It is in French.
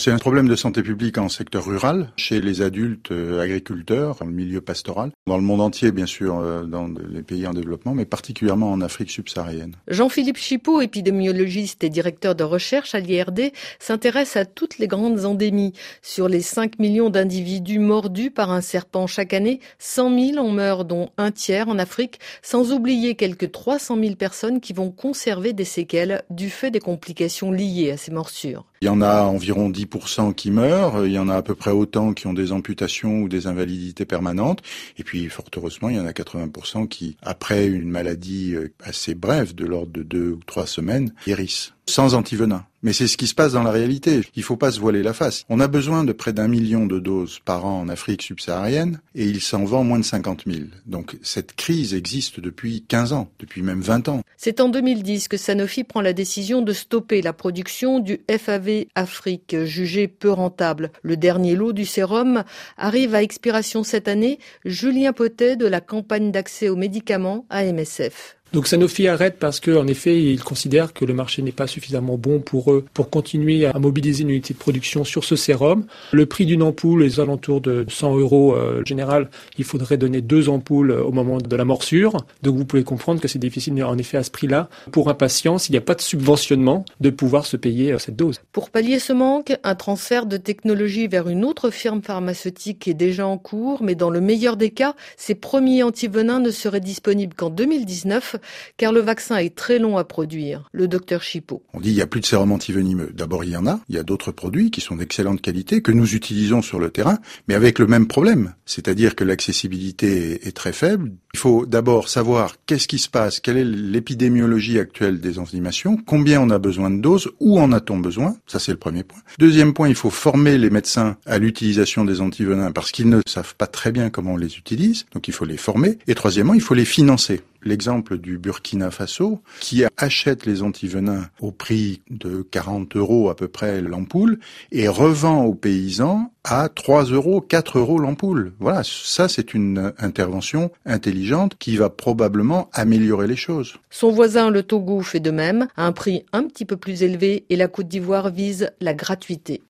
C'est un problème de santé publique en secteur rural, chez les adultes euh, agriculteurs, milieu pastoral, dans le monde entier bien sûr, euh, dans les pays en développement, mais particulièrement en Afrique subsaharienne. Jean-Philippe Chipot, épidémiologiste et directeur de recherche à l'IRD, s'intéresse à toutes les grandes endémies. Sur les 5 millions d'individus mordus par un serpent chaque année, 100 000 en meurent, dont un tiers en Afrique, sans oublier quelques 300 000 personnes qui vont conserver des séquelles du fait des complications liées à ces morsures. Il y en a environ 10% qui meurent, il y en a à peu près autant qui ont des amputations ou des invalidités permanentes, et puis fort heureusement, il y en a 80% qui, après une maladie euh, assez brève, de l'ordre de deux ou trois semaines, guérissent sans antivenin. Mais c'est ce qui se passe dans la réalité. Il faut pas se voiler la face. On a besoin de près d'un million de doses par an en Afrique subsaharienne et il s'en vend moins de 50 000. Donc cette crise existe depuis 15 ans, depuis même 20 ans. C'est en 2010 que Sanofi prend la décision de stopper la production du FAV Afrique, jugé peu rentable. Le dernier lot du sérum arrive à expiration cette année. Julien Potet de la campagne d'accès aux médicaments à MSF. Donc Sanofi arrête parce qu'en effet, ils considèrent que le marché n'est pas suffisamment bon pour eux pour continuer à mobiliser une unité de production sur ce sérum. Le prix d'une ampoule est aux alentours de 100 euros euh, général. Il faudrait donner deux ampoules au moment de la morsure. Donc vous pouvez comprendre que c'est difficile en effet à ce prix-là pour un patient, s'il n'y a pas de subventionnement, de pouvoir se payer euh, cette dose. Pour pallier ce manque, un transfert de technologie vers une autre firme pharmaceutique est déjà en cours, mais dans le meilleur des cas, ces premiers antivenins ne seraient disponibles qu'en 2019 car le vaccin est très long à produire. Le docteur Chipot. On dit il n'y a plus de sérum antivenimeux. D'abord, il y en a. Il y a d'autres produits qui sont d'excellente qualité que nous utilisons sur le terrain, mais avec le même problème. C'est-à-dire que l'accessibilité est très faible. Il faut d'abord savoir qu'est-ce qui se passe, quelle est l'épidémiologie actuelle des enzymations, combien on a besoin de doses, où en a-t-on besoin. Ça, c'est le premier point. Deuxième point, il faut former les médecins à l'utilisation des antivenins parce qu'ils ne savent pas très bien comment on les utilise. Donc, il faut les former. Et troisièmement, il faut les financer l'exemple du Burkina Faso, qui achète les antivenins au prix de 40 euros à peu près l'ampoule et revend aux paysans à 3 euros, 4 euros l'ampoule. Voilà, ça c'est une intervention intelligente qui va probablement améliorer les choses. Son voisin, le Togo, fait de même, à un prix un petit peu plus élevé et la Côte d'Ivoire vise la gratuité.